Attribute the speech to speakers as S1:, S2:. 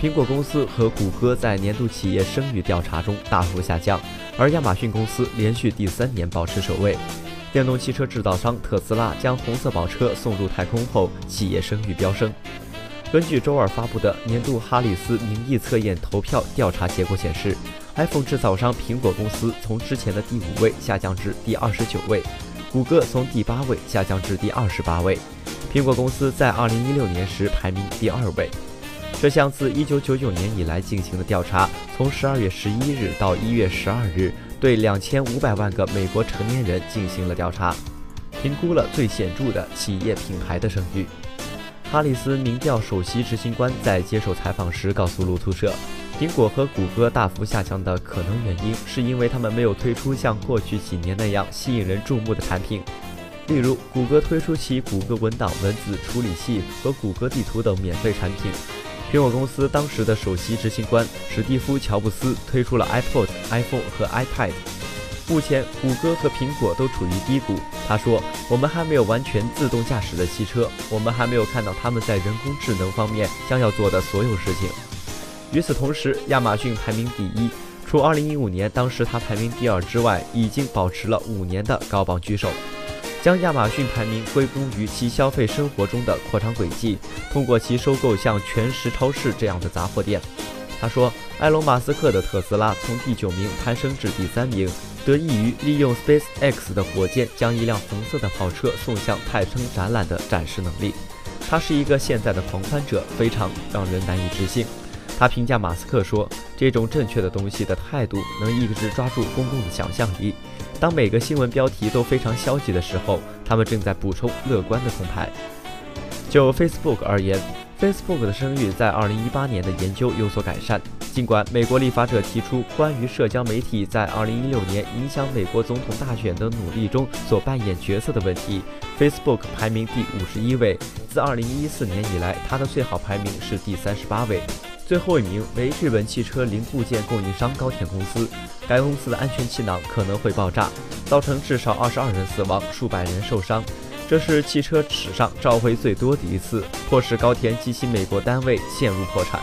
S1: 苹果公司和谷歌在年度企业声誉调查中大幅下降，而亚马逊公司连续第三年保持首位。电动汽车制造商特斯拉将红色宝车送入太空后，企业声誉飙升。根据周二发布的年度哈里斯民意测验投票调查结果显示，iPhone 制造商苹果公司从之前的第五位下降至第二十九位，谷歌从第八位下降至第二十八位。苹果公司在二零一六年时排名第二位。这项自一九九九年以来进行的调查，从十二月十一日到一月十二日。对两千五百万个美国成年人进行了调查，评估了最显著的企业品牌的声誉。哈里斯民调首席执行官在接受采访时告诉路透社，苹果和谷歌大幅下降的可能原因，是因为他们没有推出像过去几年那样吸引人注目的产品，例如谷歌推出其谷歌文档文字处理器和谷歌地图等免费产品。苹果公司当时的首席执行官史蒂夫·乔布斯推出了 iPod、iPhone 和 iPad。目前，谷歌和苹果都处于低谷。他说：“我们还没有完全自动驾驶的汽车，我们还没有看到他们在人工智能方面将要做的所有事情。”与此同时，亚马逊排名第一，除2015年当时它排名第二之外，已经保持了五年的高榜居首。将亚马逊排名归功于其消费生活中的扩张轨迹，通过其收购像全食超市这样的杂货店。他说，埃隆·马斯克的特斯拉从第九名攀升至第三名，得益于利用 SpaceX 的火箭将一辆红色的跑车送向太空展览的展示能力。他是一个现在的狂欢者，非常让人难以置信。他评价马斯克说：“这种正确的东西的态度能一直抓住公共的想象力。当每个新闻标题都非常消极的时候，他们正在补充乐观的铜牌。”就 Facebook 而言，Facebook 的声誉在2018年的研究有所改善。尽管美国立法者提出关于社交媒体在2016年影响美国总统大选的努力中所扮演角色的问题，Facebook 排名第51位。自2014年以来，它的最好排名是第38位。最后一名为日本汽车零部件供应商高田公司，该公司的安全气囊可能会爆炸，造成至少二十二人死亡，数百人受伤。这是汽车史上召回最多的一次，迫使高田及其美国单位陷入破产。